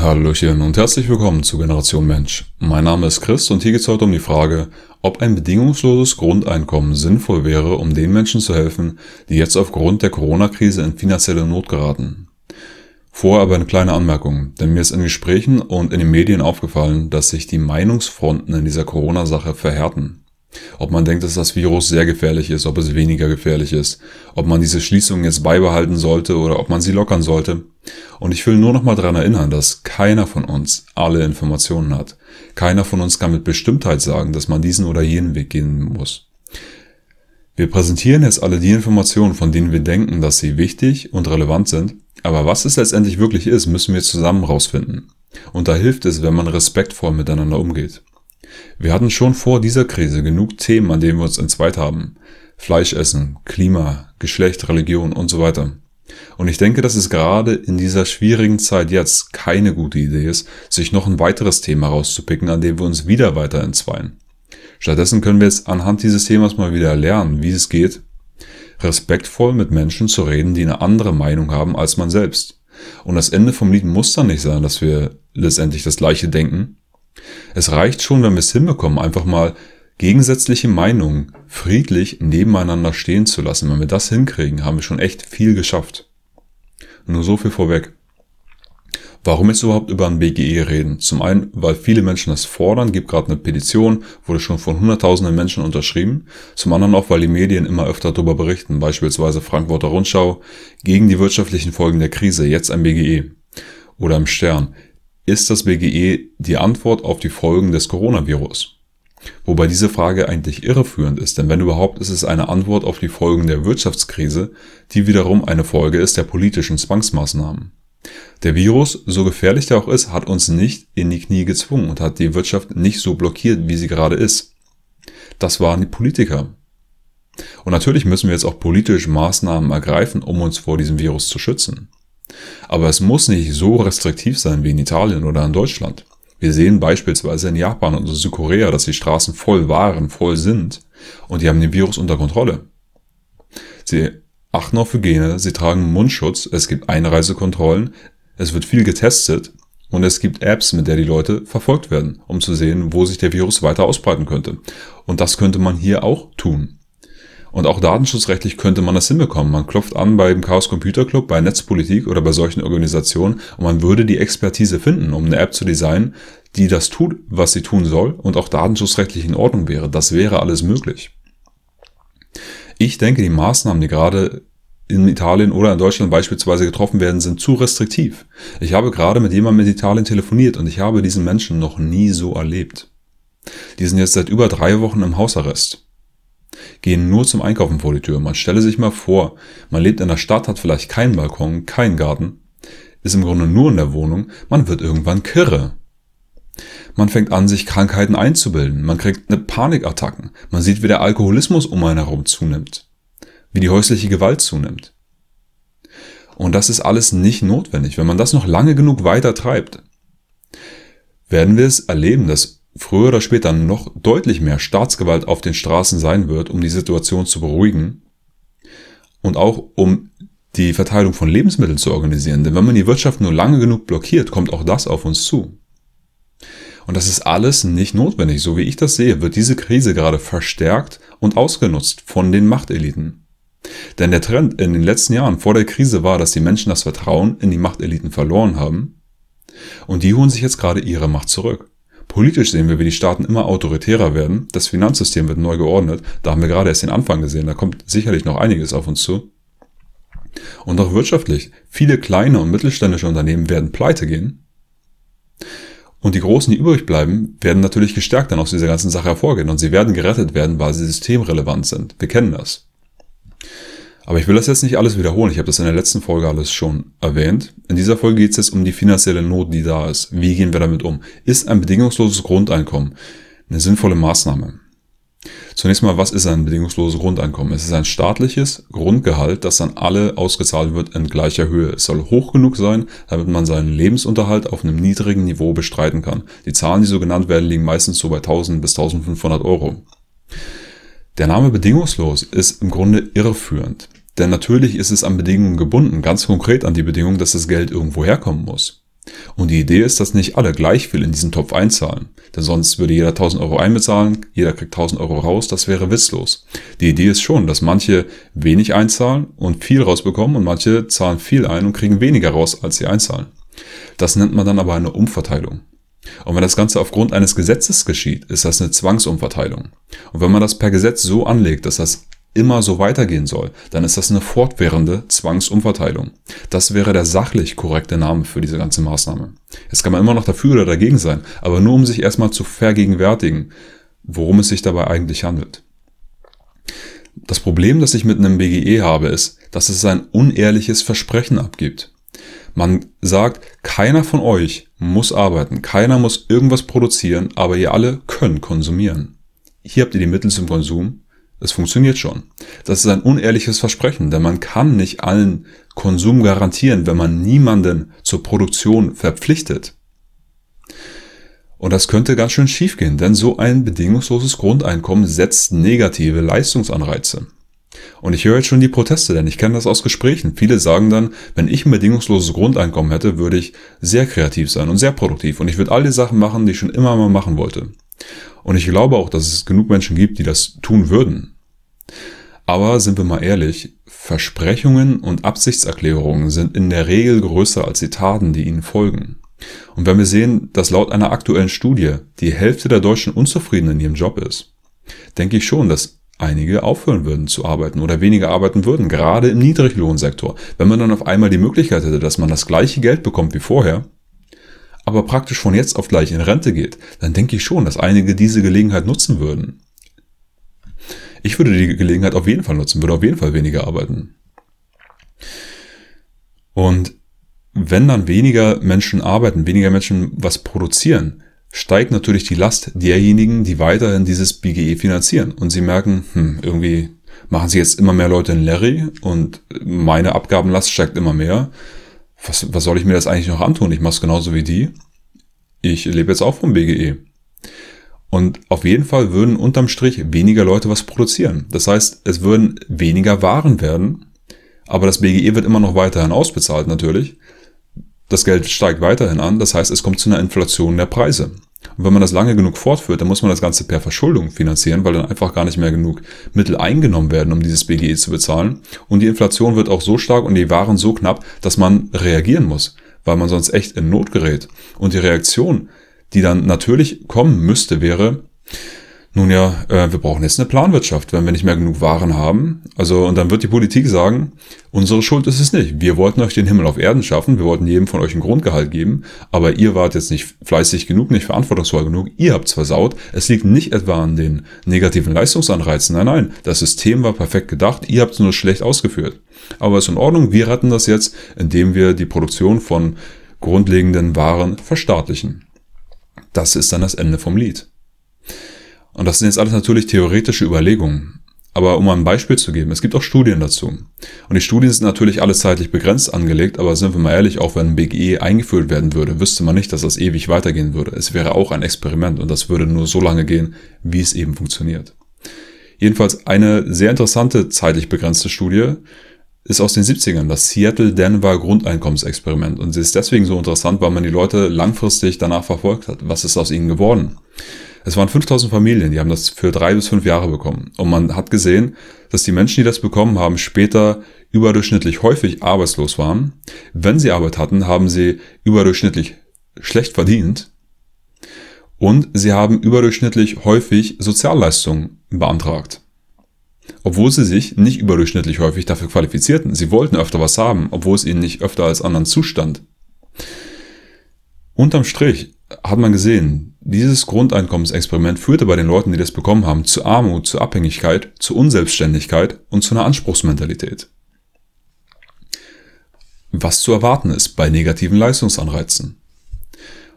Hallöchen und herzlich willkommen zu Generation Mensch. Mein Name ist Chris und hier geht es heute um die Frage, ob ein bedingungsloses Grundeinkommen sinnvoll wäre, um den Menschen zu helfen, die jetzt aufgrund der Corona-Krise in finanzielle Not geraten. Vorher aber eine kleine Anmerkung, denn mir ist in Gesprächen und in den Medien aufgefallen, dass sich die Meinungsfronten in dieser Corona-Sache verhärten. Ob man denkt, dass das Virus sehr gefährlich ist, ob es weniger gefährlich ist, ob man diese Schließungen jetzt beibehalten sollte oder ob man sie lockern sollte. Und ich will nur noch mal daran erinnern, dass keiner von uns alle Informationen hat. Keiner von uns kann mit Bestimmtheit sagen, dass man diesen oder jenen Weg gehen muss. Wir präsentieren jetzt alle die Informationen, von denen wir denken, dass sie wichtig und relevant sind. Aber was es letztendlich wirklich ist, müssen wir zusammen rausfinden. Und da hilft es, wenn man respektvoll miteinander umgeht. Wir hatten schon vor dieser Krise genug Themen, an denen wir uns entzweit haben. Fleisch essen, Klima, Geschlecht, Religion und so weiter. Und ich denke, dass es gerade in dieser schwierigen Zeit jetzt keine gute Idee ist, sich noch ein weiteres Thema rauszupicken, an dem wir uns wieder weiter entzweien. Stattdessen können wir jetzt anhand dieses Themas mal wieder lernen, wie es geht, respektvoll mit Menschen zu reden, die eine andere Meinung haben als man selbst. Und das Ende vom Lied muss dann nicht sein, dass wir letztendlich das gleiche denken, es reicht schon, wenn wir es hinbekommen, einfach mal gegensätzliche Meinungen friedlich nebeneinander stehen zu lassen. Wenn wir das hinkriegen, haben wir schon echt viel geschafft. Nur so viel vorweg. Warum jetzt überhaupt über ein BGE reden? Zum einen, weil viele Menschen das fordern, gibt gerade eine Petition, wurde schon von hunderttausenden Menschen unterschrieben. Zum anderen auch, weil die Medien immer öfter darüber berichten, beispielsweise Frankfurter Rundschau, gegen die wirtschaftlichen Folgen der Krise, jetzt ein BGE. Oder im Stern, ist das BGE die Antwort auf die Folgen des Coronavirus? Wobei diese Frage eigentlich irreführend ist, denn wenn überhaupt ist es eine Antwort auf die Folgen der Wirtschaftskrise, die wiederum eine Folge ist der politischen Zwangsmaßnahmen. Der Virus, so gefährlich er auch ist, hat uns nicht in die Knie gezwungen und hat die Wirtschaft nicht so blockiert, wie sie gerade ist. Das waren die Politiker. Und natürlich müssen wir jetzt auch politisch Maßnahmen ergreifen, um uns vor diesem Virus zu schützen. Aber es muss nicht so restriktiv sein wie in Italien oder in Deutschland. Wir sehen beispielsweise in Japan und Südkorea, dass die Straßen voll waren, voll sind und die haben den Virus unter Kontrolle. Sie achten auf Hygiene, sie tragen Mundschutz, es gibt Einreisekontrollen, es wird viel getestet und es gibt Apps, mit der die Leute verfolgt werden, um zu sehen, wo sich der Virus weiter ausbreiten könnte. Und das könnte man hier auch tun. Und auch datenschutzrechtlich könnte man das hinbekommen. Man klopft an beim Chaos Computer Club, bei Netzpolitik oder bei solchen Organisationen und man würde die Expertise finden, um eine App zu designen, die das tut, was sie tun soll und auch datenschutzrechtlich in Ordnung wäre. Das wäre alles möglich. Ich denke, die Maßnahmen, die gerade in Italien oder in Deutschland beispielsweise getroffen werden, sind zu restriktiv. Ich habe gerade mit jemandem in Italien telefoniert und ich habe diesen Menschen noch nie so erlebt. Die sind jetzt seit über drei Wochen im Hausarrest gehen nur zum Einkaufen vor die Tür. Man stelle sich mal vor, man lebt in der Stadt, hat vielleicht keinen Balkon, keinen Garten, ist im Grunde nur in der Wohnung, man wird irgendwann kirre. Man fängt an, sich Krankheiten einzubilden, man kriegt eine Panikattacken, man sieht, wie der Alkoholismus um einen herum zunimmt, wie die häusliche Gewalt zunimmt. Und das ist alles nicht notwendig. Wenn man das noch lange genug weiter treibt, werden wir es erleben, dass früher oder später noch deutlich mehr Staatsgewalt auf den Straßen sein wird, um die Situation zu beruhigen und auch um die Verteilung von Lebensmitteln zu organisieren. Denn wenn man die Wirtschaft nur lange genug blockiert, kommt auch das auf uns zu. Und das ist alles nicht notwendig. So wie ich das sehe, wird diese Krise gerade verstärkt und ausgenutzt von den Machteliten. Denn der Trend in den letzten Jahren vor der Krise war, dass die Menschen das Vertrauen in die Machteliten verloren haben. Und die holen sich jetzt gerade ihre Macht zurück. Politisch sehen wir, wie die Staaten immer autoritärer werden. Das Finanzsystem wird neu geordnet. Da haben wir gerade erst den Anfang gesehen. Da kommt sicherlich noch einiges auf uns zu. Und auch wirtschaftlich. Viele kleine und mittelständische Unternehmen werden pleite gehen. Und die Großen, die übrig bleiben, werden natürlich gestärkt dann aus dieser ganzen Sache hervorgehen. Und sie werden gerettet werden, weil sie systemrelevant sind. Wir kennen das. Aber ich will das jetzt nicht alles wiederholen. Ich habe das in der letzten Folge alles schon erwähnt. In dieser Folge geht es jetzt um die finanzielle Not, die da ist. Wie gehen wir damit um? Ist ein bedingungsloses Grundeinkommen eine sinnvolle Maßnahme? Zunächst mal, was ist ein bedingungsloses Grundeinkommen? Es ist ein staatliches Grundgehalt, das an alle ausgezahlt wird in gleicher Höhe. Es soll hoch genug sein, damit man seinen Lebensunterhalt auf einem niedrigen Niveau bestreiten kann. Die Zahlen, die so genannt werden, liegen meistens so bei 1000 bis 1500 Euro. Der Name bedingungslos ist im Grunde irreführend. Denn natürlich ist es an Bedingungen gebunden, ganz konkret an die Bedingung, dass das Geld irgendwo herkommen muss. Und die Idee ist, dass nicht alle gleich viel in diesen Topf einzahlen. Denn sonst würde jeder 1000 Euro einbezahlen, jeder kriegt 1000 Euro raus, das wäre witzlos. Die Idee ist schon, dass manche wenig einzahlen und viel rausbekommen und manche zahlen viel ein und kriegen weniger raus, als sie einzahlen. Das nennt man dann aber eine Umverteilung. Und wenn das Ganze aufgrund eines Gesetzes geschieht, ist das eine Zwangsumverteilung. Und wenn man das per Gesetz so anlegt, dass das immer so weitergehen soll, dann ist das eine fortwährende Zwangsumverteilung. Das wäre der sachlich korrekte Name für diese ganze Maßnahme. Jetzt kann man immer noch dafür oder dagegen sein, aber nur um sich erstmal zu vergegenwärtigen, worum es sich dabei eigentlich handelt. Das Problem, das ich mit einem BGE habe, ist, dass es ein unehrliches Versprechen abgibt. Man sagt, keiner von euch muss arbeiten, keiner muss irgendwas produzieren, aber ihr alle könnt konsumieren. Hier habt ihr die Mittel zum Konsum. Es funktioniert schon. Das ist ein unehrliches Versprechen, denn man kann nicht allen Konsum garantieren, wenn man niemanden zur Produktion verpflichtet. Und das könnte ganz schön schiefgehen, denn so ein bedingungsloses Grundeinkommen setzt negative Leistungsanreize. Und ich höre jetzt schon die Proteste, denn ich kenne das aus Gesprächen. Viele sagen dann, wenn ich ein bedingungsloses Grundeinkommen hätte, würde ich sehr kreativ sein und sehr produktiv und ich würde all die Sachen machen, die ich schon immer mal machen wollte. Und ich glaube auch, dass es genug Menschen gibt, die das tun würden. Aber sind wir mal ehrlich, Versprechungen und Absichtserklärungen sind in der Regel größer als die Taten, die ihnen folgen. Und wenn wir sehen, dass laut einer aktuellen Studie die Hälfte der Deutschen unzufrieden in ihrem Job ist, denke ich schon, dass einige aufhören würden zu arbeiten oder weniger arbeiten würden, gerade im Niedriglohnsektor. Wenn man dann auf einmal die Möglichkeit hätte, dass man das gleiche Geld bekommt wie vorher, aber praktisch von jetzt auf gleich in Rente geht, dann denke ich schon, dass einige diese Gelegenheit nutzen würden. Ich würde die Gelegenheit auf jeden Fall nutzen, würde auf jeden Fall weniger arbeiten. Und wenn dann weniger Menschen arbeiten, weniger Menschen was produzieren, steigt natürlich die Last derjenigen, die weiterhin dieses BGE finanzieren. Und sie merken, hm, irgendwie machen sie jetzt immer mehr Leute in Larry und meine Abgabenlast steigt immer mehr. Was, was soll ich mir das eigentlich noch antun? Ich mache es genauso wie die. Ich lebe jetzt auch vom BGE. Und auf jeden Fall würden unterm Strich weniger Leute was produzieren. Das heißt, es würden weniger Waren werden, aber das BGE wird immer noch weiterhin ausbezahlt natürlich. Das Geld steigt weiterhin an, das heißt, es kommt zu einer Inflation der Preise. Und wenn man das lange genug fortführt, dann muss man das Ganze per Verschuldung finanzieren, weil dann einfach gar nicht mehr genug Mittel eingenommen werden, um dieses BGE zu bezahlen. Und die Inflation wird auch so stark und die Waren so knapp, dass man reagieren muss, weil man sonst echt in Not gerät. Und die Reaktion, die dann natürlich kommen müsste, wäre, nun ja, äh, wir brauchen jetzt eine Planwirtschaft, wenn wir nicht mehr genug Waren haben. Also, und dann wird die Politik sagen, unsere Schuld ist es nicht. Wir wollten euch den Himmel auf Erden schaffen, wir wollten jedem von euch ein Grundgehalt geben, aber ihr wart jetzt nicht fleißig genug, nicht verantwortungsvoll genug, ihr habt's versaut. Es liegt nicht etwa an den negativen Leistungsanreizen, nein, nein, das System war perfekt gedacht, ihr habt's nur schlecht ausgeführt. Aber ist in Ordnung, wir retten das jetzt, indem wir die Produktion von grundlegenden Waren verstaatlichen. Das ist dann das Ende vom Lied. Und das sind jetzt alles natürlich theoretische Überlegungen. Aber um ein Beispiel zu geben, es gibt auch Studien dazu. Und die Studien sind natürlich alle zeitlich begrenzt angelegt, aber sind wir mal ehrlich, auch wenn ein BGE eingeführt werden würde, wüsste man nicht, dass das ewig weitergehen würde. Es wäre auch ein Experiment und das würde nur so lange gehen, wie es eben funktioniert. Jedenfalls eine sehr interessante zeitlich begrenzte Studie ist aus den 70ern, das Seattle-Denver Grundeinkommensexperiment. Und sie ist deswegen so interessant, weil man die Leute langfristig danach verfolgt hat. Was ist aus ihnen geworden? Es waren 5000 Familien, die haben das für drei bis fünf Jahre bekommen. Und man hat gesehen, dass die Menschen, die das bekommen haben, später überdurchschnittlich häufig arbeitslos waren. Wenn sie Arbeit hatten, haben sie überdurchschnittlich schlecht verdient. Und sie haben überdurchschnittlich häufig Sozialleistungen beantragt. Obwohl sie sich nicht überdurchschnittlich häufig dafür qualifizierten. Sie wollten öfter was haben, obwohl es ihnen nicht öfter als anderen zustand. Unterm Strich hat man gesehen, dieses Grundeinkommensexperiment führte bei den Leuten, die das bekommen haben, zu Armut, zu Abhängigkeit, zu Unselbstständigkeit und zu einer Anspruchsmentalität. Was zu erwarten ist bei negativen Leistungsanreizen.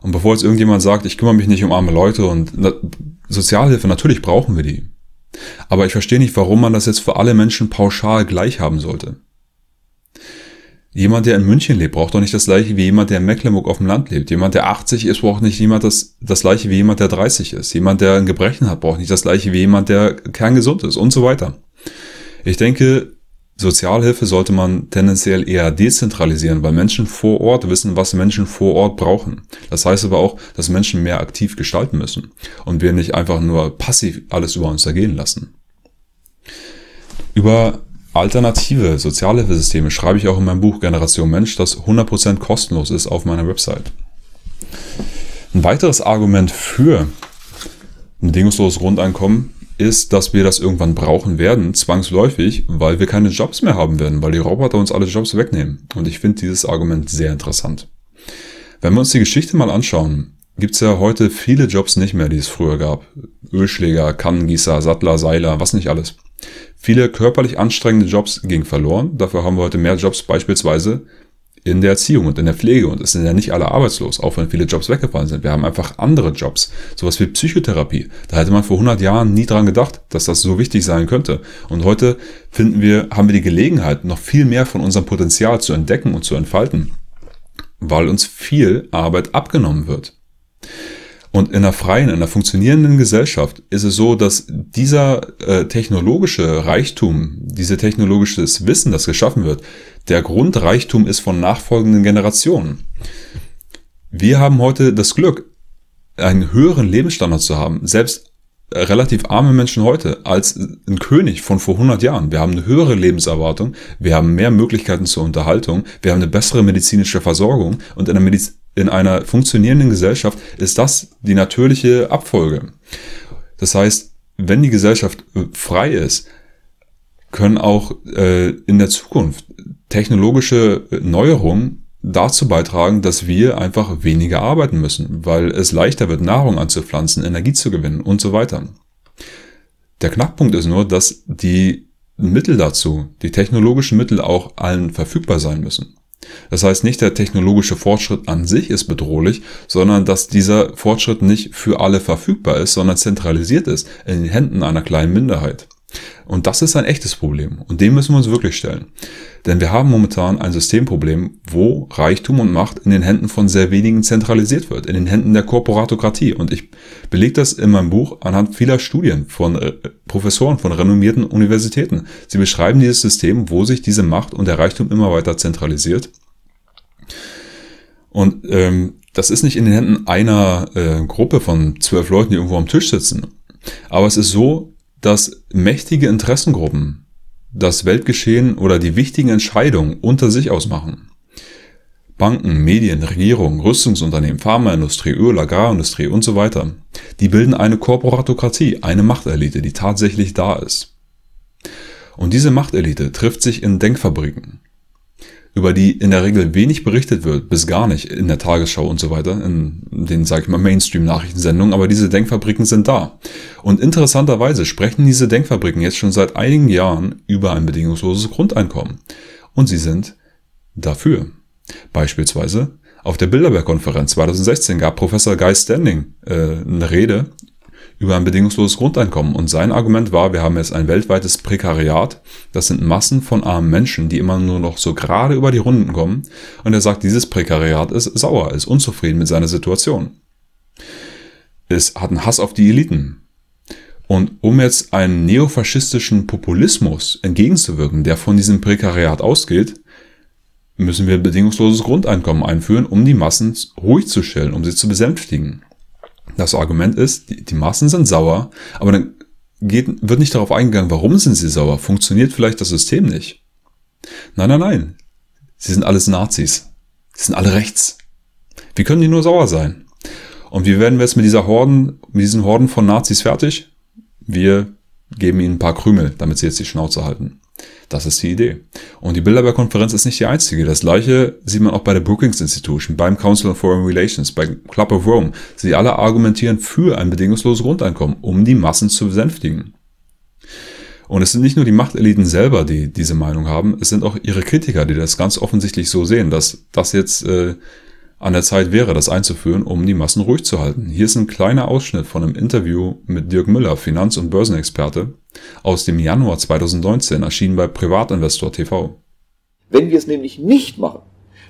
Und bevor jetzt irgendjemand sagt, ich kümmere mich nicht um arme Leute und Sozialhilfe, natürlich brauchen wir die. Aber ich verstehe nicht, warum man das jetzt für alle Menschen pauschal gleich haben sollte. Jemand, der in München lebt, braucht doch nicht das gleiche wie jemand, der in Mecklenburg auf dem Land lebt. Jemand, der 80 ist, braucht nicht jemand das, das gleiche wie jemand, der 30 ist. Jemand, der ein Gebrechen hat, braucht nicht das gleiche wie jemand, der kerngesund ist und so weiter. Ich denke, Sozialhilfe sollte man tendenziell eher dezentralisieren, weil Menschen vor Ort wissen, was Menschen vor Ort brauchen. Das heißt aber auch, dass Menschen mehr aktiv gestalten müssen und wir nicht einfach nur passiv alles über uns ergehen lassen. Über alternative Sozialhilfesysteme schreibe ich auch in meinem Buch Generation Mensch, das 100% kostenlos ist auf meiner Website. Ein weiteres Argument für ein bedingungsloses Grundeinkommen ist, dass wir das irgendwann brauchen werden, zwangsläufig, weil wir keine Jobs mehr haben werden, weil die Roboter uns alle Jobs wegnehmen. Und ich finde dieses Argument sehr interessant. Wenn wir uns die Geschichte mal anschauen, gibt es ja heute viele Jobs nicht mehr, die es früher gab. Ölschläger, Kannengießer, Sattler, Seiler, was nicht alles. Viele körperlich anstrengende Jobs gingen verloren. Dafür haben wir heute mehr Jobs beispielsweise in der Erziehung und in der Pflege. Und es sind ja nicht alle arbeitslos, auch wenn viele Jobs weggefallen sind. Wir haben einfach andere Jobs. Sowas wie Psychotherapie. Da hätte man vor 100 Jahren nie dran gedacht, dass das so wichtig sein könnte. Und heute finden wir, haben wir die Gelegenheit, noch viel mehr von unserem Potenzial zu entdecken und zu entfalten. Weil uns viel Arbeit abgenommen wird. Und in einer freien, in einer funktionierenden Gesellschaft ist es so, dass dieser äh, technologische Reichtum, diese technologisches Wissen, das geschaffen wird, der Grundreichtum ist von nachfolgenden Generationen. Wir haben heute das Glück, einen höheren Lebensstandard zu haben, selbst relativ arme Menschen heute als ein König von vor 100 Jahren. Wir haben eine höhere Lebenserwartung, wir haben mehr Möglichkeiten zur Unterhaltung, wir haben eine bessere medizinische Versorgung und in der Medizin in einer funktionierenden Gesellschaft ist das die natürliche Abfolge. Das heißt, wenn die Gesellschaft äh, frei ist, können auch äh, in der Zukunft technologische Neuerungen dazu beitragen, dass wir einfach weniger arbeiten müssen, weil es leichter wird, Nahrung anzupflanzen, Energie zu gewinnen und so weiter. Der Knackpunkt ist nur, dass die Mittel dazu, die technologischen Mittel auch allen verfügbar sein müssen. Das heißt, nicht der technologische Fortschritt an sich ist bedrohlich, sondern dass dieser Fortschritt nicht für alle verfügbar ist, sondern zentralisiert ist in den Händen einer kleinen Minderheit. Und das ist ein echtes Problem. Und dem müssen wir uns wirklich stellen. Denn wir haben momentan ein Systemproblem, wo Reichtum und Macht in den Händen von sehr wenigen zentralisiert wird, in den Händen der Korporatokratie. Und ich belege das in meinem Buch anhand vieler Studien von äh, Professoren von renommierten Universitäten. Sie beschreiben dieses System, wo sich diese Macht und der Reichtum immer weiter zentralisiert. Und ähm, das ist nicht in den Händen einer äh, Gruppe von zwölf Leuten, die irgendwo am Tisch sitzen. Aber es ist so, dass mächtige Interessengruppen das Weltgeschehen oder die wichtigen Entscheidungen unter sich ausmachen. Banken, Medien, Regierungen, Rüstungsunternehmen, Pharmaindustrie, Öl, Agrarindustrie und so weiter. Die bilden eine Korporatokratie, eine Machtelite, die tatsächlich da ist. Und diese Machtelite trifft sich in Denkfabriken über die in der Regel wenig berichtet wird, bis gar nicht in der Tagesschau und so weiter, in den, sag ich mal, Mainstream-Nachrichtensendungen, aber diese Denkfabriken sind da. Und interessanterweise sprechen diese Denkfabriken jetzt schon seit einigen Jahren über ein bedingungsloses Grundeinkommen. Und sie sind dafür. Beispielsweise auf der Bilderberg-Konferenz 2016 gab Professor Guy Standing äh, eine Rede über ein bedingungsloses Grundeinkommen. Und sein Argument war, wir haben jetzt ein weltweites Prekariat. Das sind Massen von armen Menschen, die immer nur noch so gerade über die Runden kommen. Und er sagt, dieses Prekariat ist sauer, ist unzufrieden mit seiner Situation. Es hat einen Hass auf die Eliten. Und um jetzt einen neofaschistischen Populismus entgegenzuwirken, der von diesem Prekariat ausgeht, müssen wir bedingungsloses Grundeinkommen einführen, um die Massen ruhig zu stellen, um sie zu besänftigen. Das Argument ist, die, die Massen sind sauer, aber dann geht, wird nicht darauf eingegangen, warum sind sie sauer? Funktioniert vielleicht das System nicht? Nein, nein, nein. Sie sind alles Nazis. Sie sind alle rechts. Wie können die nur sauer sein? Und wie werden wir jetzt mit dieser Horden, mit diesen Horden von Nazis fertig? Wir geben ihnen ein paar Krümel, damit sie jetzt die Schnauze halten. Das ist die Idee. Und die Bilderberg-Konferenz ist nicht die einzige. Das gleiche sieht man auch bei der Brookings Institution, beim Council on Foreign Relations, beim Club of Rome. Sie alle argumentieren für ein bedingungsloses Grundeinkommen, um die Massen zu besänftigen. Und es sind nicht nur die Machteliten selber, die diese Meinung haben, es sind auch ihre Kritiker, die das ganz offensichtlich so sehen, dass das jetzt äh, an der Zeit wäre, das einzuführen, um die Massen ruhig zu halten. Hier ist ein kleiner Ausschnitt von einem Interview mit Dirk Müller, Finanz- und Börsenexperte, aus dem Januar 2019, erschienen bei Privatinvestor TV. Wenn wir es nämlich nicht machen,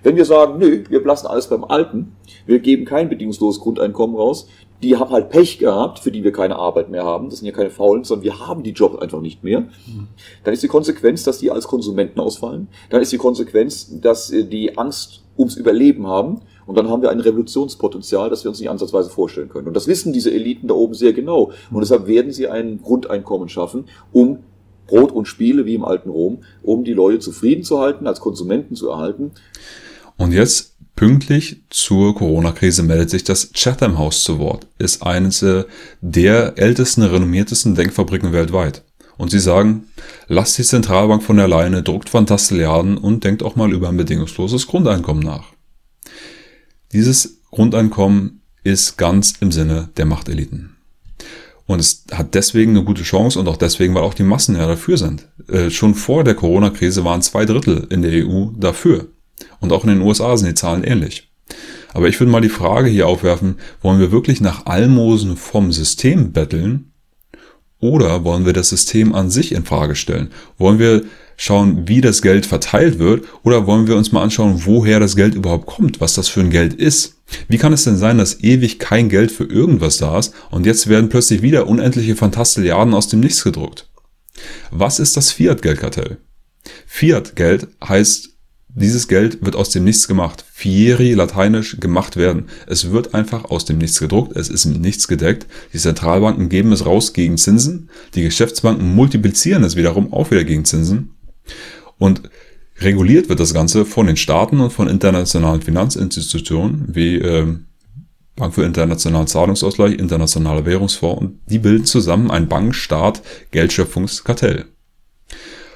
wenn wir sagen, nö, wir lassen alles beim Alten, wir geben kein bedingungsloses Grundeinkommen raus, die haben halt Pech gehabt, für die wir keine Arbeit mehr haben. Das sind ja keine Faulen, sondern wir haben die Jobs einfach nicht mehr. Dann ist die Konsequenz, dass die als Konsumenten ausfallen. Dann ist die Konsequenz, dass äh, die Angst ums Überleben haben. Und dann haben wir ein Revolutionspotenzial, das wir uns nicht ansatzweise vorstellen können. Und das wissen diese Eliten da oben sehr genau. Und deshalb werden sie ein Grundeinkommen schaffen, um Brot und Spiele wie im alten Rom, um die Leute zufrieden zu halten, als Konsumenten zu erhalten. Und jetzt pünktlich zur Corona-Krise meldet sich das Chatham House zu Wort, ist eines der ältesten, renommiertesten Denkfabriken weltweit. Und sie sagen, lasst die Zentralbank von der Leine, druckt Fantastilliarden und denkt auch mal über ein bedingungsloses Grundeinkommen nach. Dieses Grundeinkommen ist ganz im Sinne der Machteliten. Und es hat deswegen eine gute Chance und auch deswegen, weil auch die Massen ja dafür sind. Äh, schon vor der Corona-Krise waren zwei Drittel in der EU dafür. Und auch in den USA sind die Zahlen ähnlich. Aber ich würde mal die Frage hier aufwerfen, wollen wir wirklich nach Almosen vom System betteln? Oder wollen wir das System an sich in Frage stellen? Wollen wir schauen, wie das Geld verteilt wird? Oder wollen wir uns mal anschauen, woher das Geld überhaupt kommt, was das für ein Geld ist? Wie kann es denn sein, dass ewig kein Geld für irgendwas da ist und jetzt werden plötzlich wieder unendliche Fantastilliarden aus dem Nichts gedruckt? Was ist das Fiat-Geldkartell? Fiat-Geld heißt dieses Geld wird aus dem Nichts gemacht. Fieri, lateinisch, gemacht werden. Es wird einfach aus dem Nichts gedruckt, es ist mit nichts gedeckt. Die Zentralbanken geben es raus gegen Zinsen. Die Geschäftsbanken multiplizieren es wiederum auch wieder gegen Zinsen. Und reguliert wird das Ganze von den Staaten und von internationalen Finanzinstitutionen wie äh, Bank für internationalen Zahlungsausgleich, Internationaler Währungsfonds und die bilden zusammen ein Bankstaat-Geldschöpfungskartell.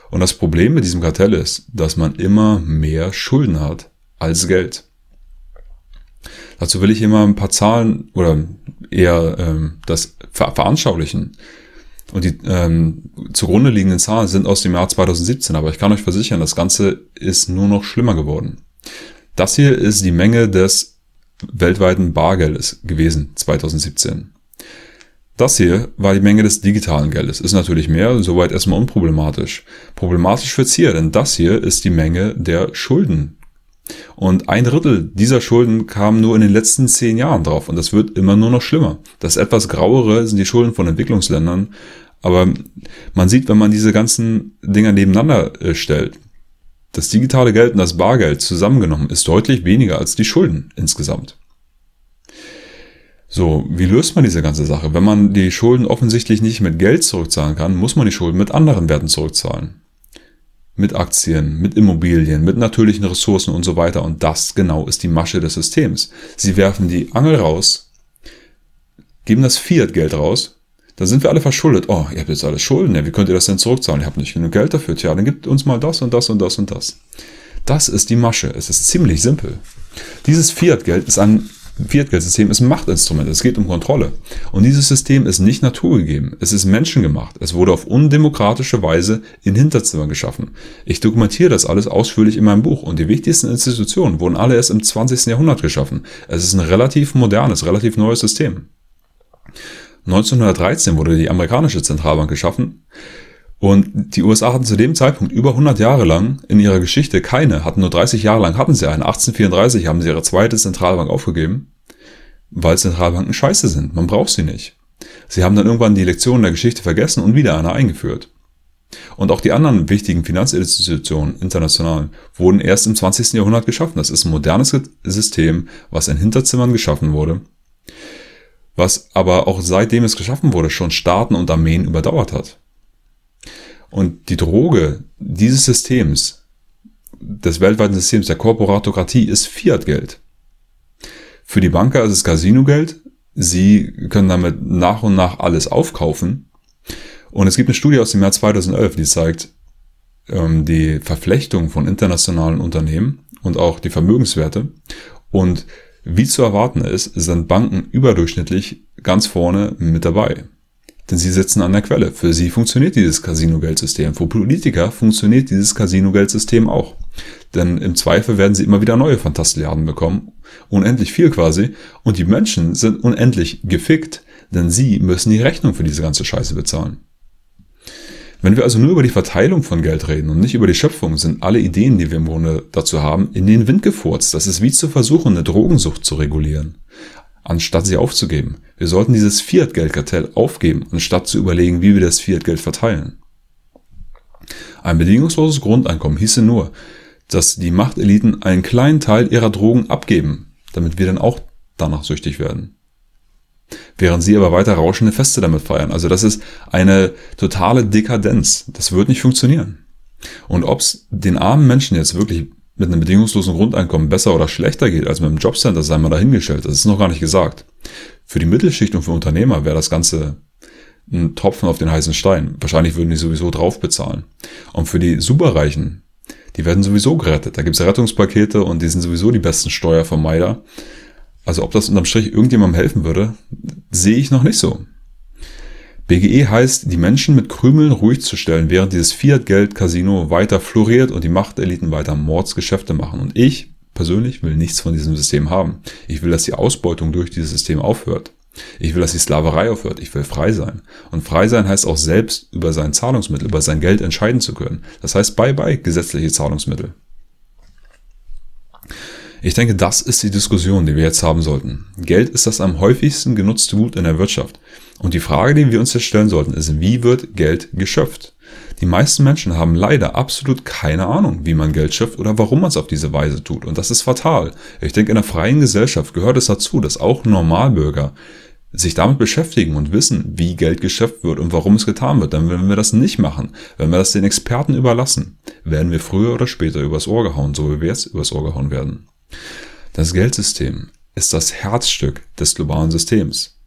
Und das Problem mit diesem Kartell ist, dass man immer mehr Schulden hat als Geld. Dazu will ich mal ein paar Zahlen oder eher ähm, das ver veranschaulichen. Und die ähm, zugrunde liegenden Zahlen sind aus dem Jahr 2017, aber ich kann euch versichern, das Ganze ist nur noch schlimmer geworden. Das hier ist die Menge des weltweiten Bargeldes gewesen 2017. Das hier war die Menge des digitalen Geldes. Ist natürlich mehr, soweit erstmal unproblematisch. Problematisch wird's hier, denn das hier ist die Menge der Schulden. Und ein Drittel dieser Schulden kam nur in den letzten zehn Jahren drauf und das wird immer nur noch schlimmer. Das etwas grauere sind die Schulden von Entwicklungsländern, aber man sieht, wenn man diese ganzen Dinger nebeneinander äh, stellt, das digitale Geld und das Bargeld zusammengenommen ist deutlich weniger als die Schulden insgesamt. So, wie löst man diese ganze Sache? Wenn man die Schulden offensichtlich nicht mit Geld zurückzahlen kann, muss man die Schulden mit anderen Werten zurückzahlen. Mit Aktien, mit Immobilien, mit natürlichen Ressourcen und so weiter. Und das genau ist die Masche des Systems. Sie werfen die Angel raus, geben das Fiat-Geld raus, dann sind wir alle verschuldet. Oh, ihr habt jetzt alles Schulden, ja, wie könnt ihr das denn zurückzahlen? Ihr habt nicht genug Geld dafür. Tja, dann gibt uns mal das und das und das und das. Das ist die Masche. Es ist ziemlich simpel. Dieses Fiat-Geld ist ein Fiat-Geldsystem ist ein Machtinstrument. Es geht um Kontrolle. Und dieses System ist nicht naturgegeben. Es ist menschengemacht. Es wurde auf undemokratische Weise in Hinterzimmern geschaffen. Ich dokumentiere das alles ausführlich in meinem Buch. Und die wichtigsten Institutionen wurden alle erst im 20. Jahrhundert geschaffen. Es ist ein relativ modernes, relativ neues System. 1913 wurde die amerikanische Zentralbank geschaffen. Und die USA hatten zu dem Zeitpunkt über 100 Jahre lang in ihrer Geschichte keine, hatten nur 30 Jahre lang hatten sie eine. 1834 haben sie ihre zweite Zentralbank aufgegeben, weil Zentralbanken scheiße sind. Man braucht sie nicht. Sie haben dann irgendwann die Lektionen der Geschichte vergessen und wieder eine eingeführt. Und auch die anderen wichtigen Finanzinstitutionen international wurden erst im 20. Jahrhundert geschaffen. Das ist ein modernes System, was in Hinterzimmern geschaffen wurde, was aber auch seitdem es geschaffen wurde schon Staaten und Armeen überdauert hat. Und die Droge dieses Systems, des weltweiten Systems der Korporatokratie, ist Fiat-Geld. Für die Banker ist es Casino-Geld. Sie können damit nach und nach alles aufkaufen. Und es gibt eine Studie aus dem Jahr 2011, die zeigt, ähm, die Verflechtung von internationalen Unternehmen und auch die Vermögenswerte. Und wie zu erwarten ist, sind Banken überdurchschnittlich ganz vorne mit dabei. Denn sie sitzen an der Quelle. Für sie funktioniert dieses Casino-Geldsystem. Für Politiker funktioniert dieses Casino-Geldsystem auch. Denn im Zweifel werden sie immer wieder neue Fantastilliarden bekommen. Unendlich viel quasi. Und die Menschen sind unendlich gefickt, denn sie müssen die Rechnung für diese ganze Scheiße bezahlen. Wenn wir also nur über die Verteilung von Geld reden und nicht über die Schöpfung, sind alle Ideen, die wir im Grunde dazu haben, in den Wind gefurzt. Das ist wie zu versuchen, eine Drogensucht zu regulieren. Anstatt sie aufzugeben. Wir sollten dieses Fiat-Geldkartell aufgeben, anstatt zu überlegen, wie wir das Fiat-Geld verteilen. Ein bedingungsloses Grundeinkommen hieße nur, dass die Machteliten einen kleinen Teil ihrer Drogen abgeben, damit wir dann auch danach süchtig werden. Während sie aber weiter rauschende Feste damit feiern. Also das ist eine totale Dekadenz. Das wird nicht funktionieren. Und ob es den armen Menschen jetzt wirklich mit einem bedingungslosen Grundeinkommen besser oder schlechter geht als mit einem Jobcenter, sei mal dahingestellt. Das ist noch gar nicht gesagt. Für die Mittelschicht und für Unternehmer wäre das Ganze ein Tropfen auf den heißen Stein. Wahrscheinlich würden die sowieso drauf bezahlen. Und für die Superreichen, die werden sowieso gerettet. Da gibt es Rettungspakete und die sind sowieso die besten Steuervermeider. Also ob das unterm Strich irgendjemandem helfen würde, sehe ich noch nicht so. BGE heißt, die Menschen mit Krümeln ruhig zu stellen, während dieses Fiat-Geld-Casino weiter floriert und die Machteliten weiter Mordsgeschäfte machen. Und ich persönlich will nichts von diesem System haben. Ich will, dass die Ausbeutung durch dieses System aufhört. Ich will, dass die Sklaverei aufhört. Ich will frei sein. Und frei sein heißt auch selbst über sein Zahlungsmittel, über sein Geld entscheiden zu können. Das heißt, bye bye gesetzliche Zahlungsmittel. Ich denke, das ist die Diskussion, die wir jetzt haben sollten. Geld ist das am häufigsten genutzte Gut in der Wirtschaft. Und die Frage, die wir uns jetzt stellen sollten, ist, wie wird Geld geschöpft? Die meisten Menschen haben leider absolut keine Ahnung, wie man Geld schöpft oder warum man es auf diese Weise tut. Und das ist fatal. Ich denke, in einer freien Gesellschaft gehört es dazu, dass auch Normalbürger sich damit beschäftigen und wissen, wie Geld geschöpft wird und warum es getan wird. Denn wenn wir das nicht machen, wenn wir das den Experten überlassen, werden wir früher oder später übers Ohr gehauen, so wie wir jetzt übers Ohr gehauen werden. Das Geldsystem ist das Herzstück des globalen Systems.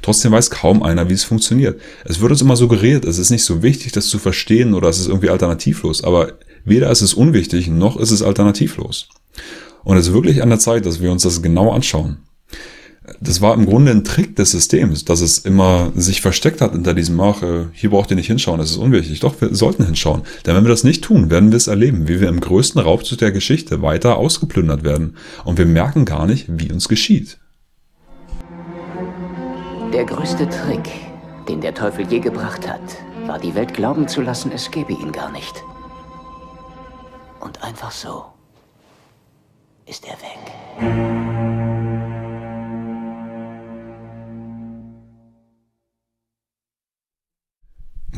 Trotzdem weiß kaum einer, wie es funktioniert. Es wird uns immer suggeriert, es ist nicht so wichtig, das zu verstehen oder es ist irgendwie alternativlos. Aber weder ist es unwichtig, noch ist es alternativlos. Und es ist wirklich an der Zeit, dass wir uns das genau anschauen das war im Grunde ein Trick des Systems, dass es immer sich versteckt hat hinter diesem, ach, äh, hier braucht ihr nicht hinschauen, das ist unwichtig. Doch, wir sollten hinschauen. Denn wenn wir das nicht tun, werden wir es erleben, wie wir im größten Raubzug der Geschichte weiter ausgeplündert werden. Und wir merken gar nicht, wie uns geschieht. Der größte Trick, den der Teufel je gebracht hat, war die Welt glauben zu lassen, es gäbe ihn gar nicht. Und einfach so ist er weg.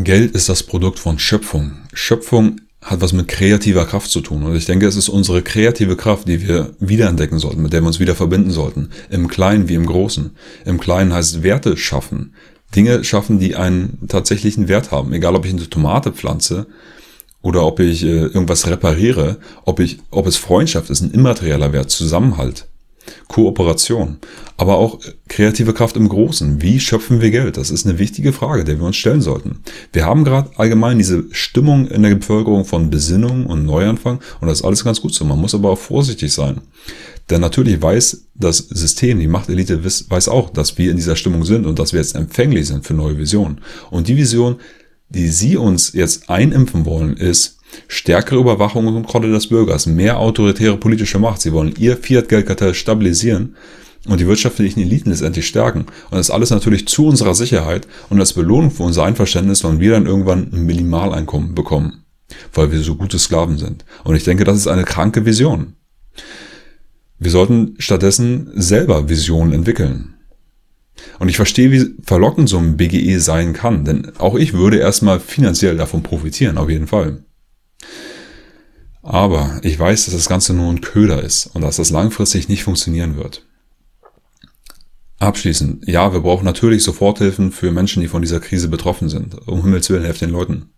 Geld ist das Produkt von Schöpfung. Schöpfung hat was mit kreativer Kraft zu tun. Und ich denke, es ist unsere kreative Kraft, die wir wiederentdecken sollten, mit der wir uns wieder verbinden sollten. Im Kleinen wie im Großen. Im Kleinen heißt Werte schaffen. Dinge schaffen, die einen tatsächlichen Wert haben. Egal, ob ich eine Tomate pflanze oder ob ich äh, irgendwas repariere, ob ich, ob es Freundschaft ist, ein immaterieller Wert, Zusammenhalt. Kooperation, aber auch kreative Kraft im Großen. Wie schöpfen wir Geld? Das ist eine wichtige Frage, der wir uns stellen sollten. Wir haben gerade allgemein diese Stimmung in der Bevölkerung von Besinnung und Neuanfang und das ist alles ganz gut so. Man muss aber auch vorsichtig sein. Denn natürlich weiß das System, die Machtelite weiß auch, dass wir in dieser Stimmung sind und dass wir jetzt empfänglich sind für neue Visionen. Und die Vision, die sie uns jetzt einimpfen wollen, ist, Stärkere Überwachung und Kontrolle des Bürgers, mehr autoritäre politische Macht. Sie wollen ihr Fiat-Geldkartell stabilisieren und die wirtschaftlichen Eliten letztendlich stärken. Und das alles natürlich zu unserer Sicherheit und als Belohnung für unser Einverständnis, wenn wir dann irgendwann ein Minimaleinkommen bekommen, weil wir so gute Sklaven sind. Und ich denke, das ist eine kranke Vision. Wir sollten stattdessen selber Visionen entwickeln. Und ich verstehe, wie verlockend so ein BGE sein kann, denn auch ich würde erstmal finanziell davon profitieren, auf jeden Fall. Aber ich weiß, dass das Ganze nur ein Köder ist und dass das langfristig nicht funktionieren wird. Abschließend, ja, wir brauchen natürlich Soforthilfen für Menschen, die von dieser Krise betroffen sind. Um Himmels Willen, helft den Leuten.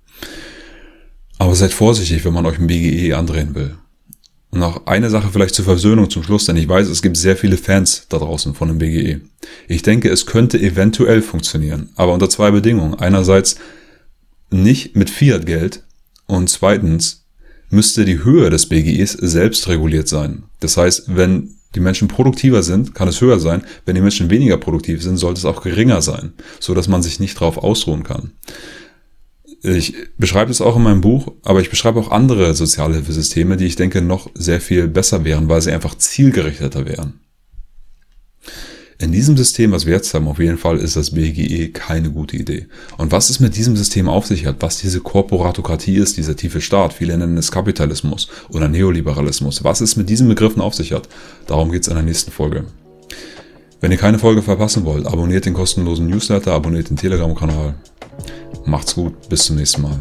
Aber seid vorsichtig, wenn man euch ein BGE andrehen will. Und noch eine Sache vielleicht zur Versöhnung zum Schluss, denn ich weiß, es gibt sehr viele Fans da draußen von dem BGE. Ich denke, es könnte eventuell funktionieren, aber unter zwei Bedingungen. Einerseits nicht mit Fiat-Geld und zweitens müsste die Höhe des BGEs selbst reguliert sein. Das heißt, wenn die Menschen produktiver sind, kann es höher sein. Wenn die Menschen weniger produktiv sind, sollte es auch geringer sein, so dass man sich nicht darauf ausruhen kann. Ich beschreibe es auch in meinem Buch, aber ich beschreibe auch andere Sozialhilfesysteme, die ich denke noch sehr viel besser wären, weil sie einfach zielgerichteter wären. In diesem System, was wir jetzt haben, auf jeden Fall ist das BGE keine gute Idee. Und was es mit diesem System auf sich hat, was diese Korporatokratie ist, dieser tiefe Staat, viele nennen es Kapitalismus oder Neoliberalismus, was es mit diesen Begriffen auf sich hat, darum geht es in der nächsten Folge. Wenn ihr keine Folge verpassen wollt, abonniert den kostenlosen Newsletter, abonniert den Telegram-Kanal. Macht's gut, bis zum nächsten Mal.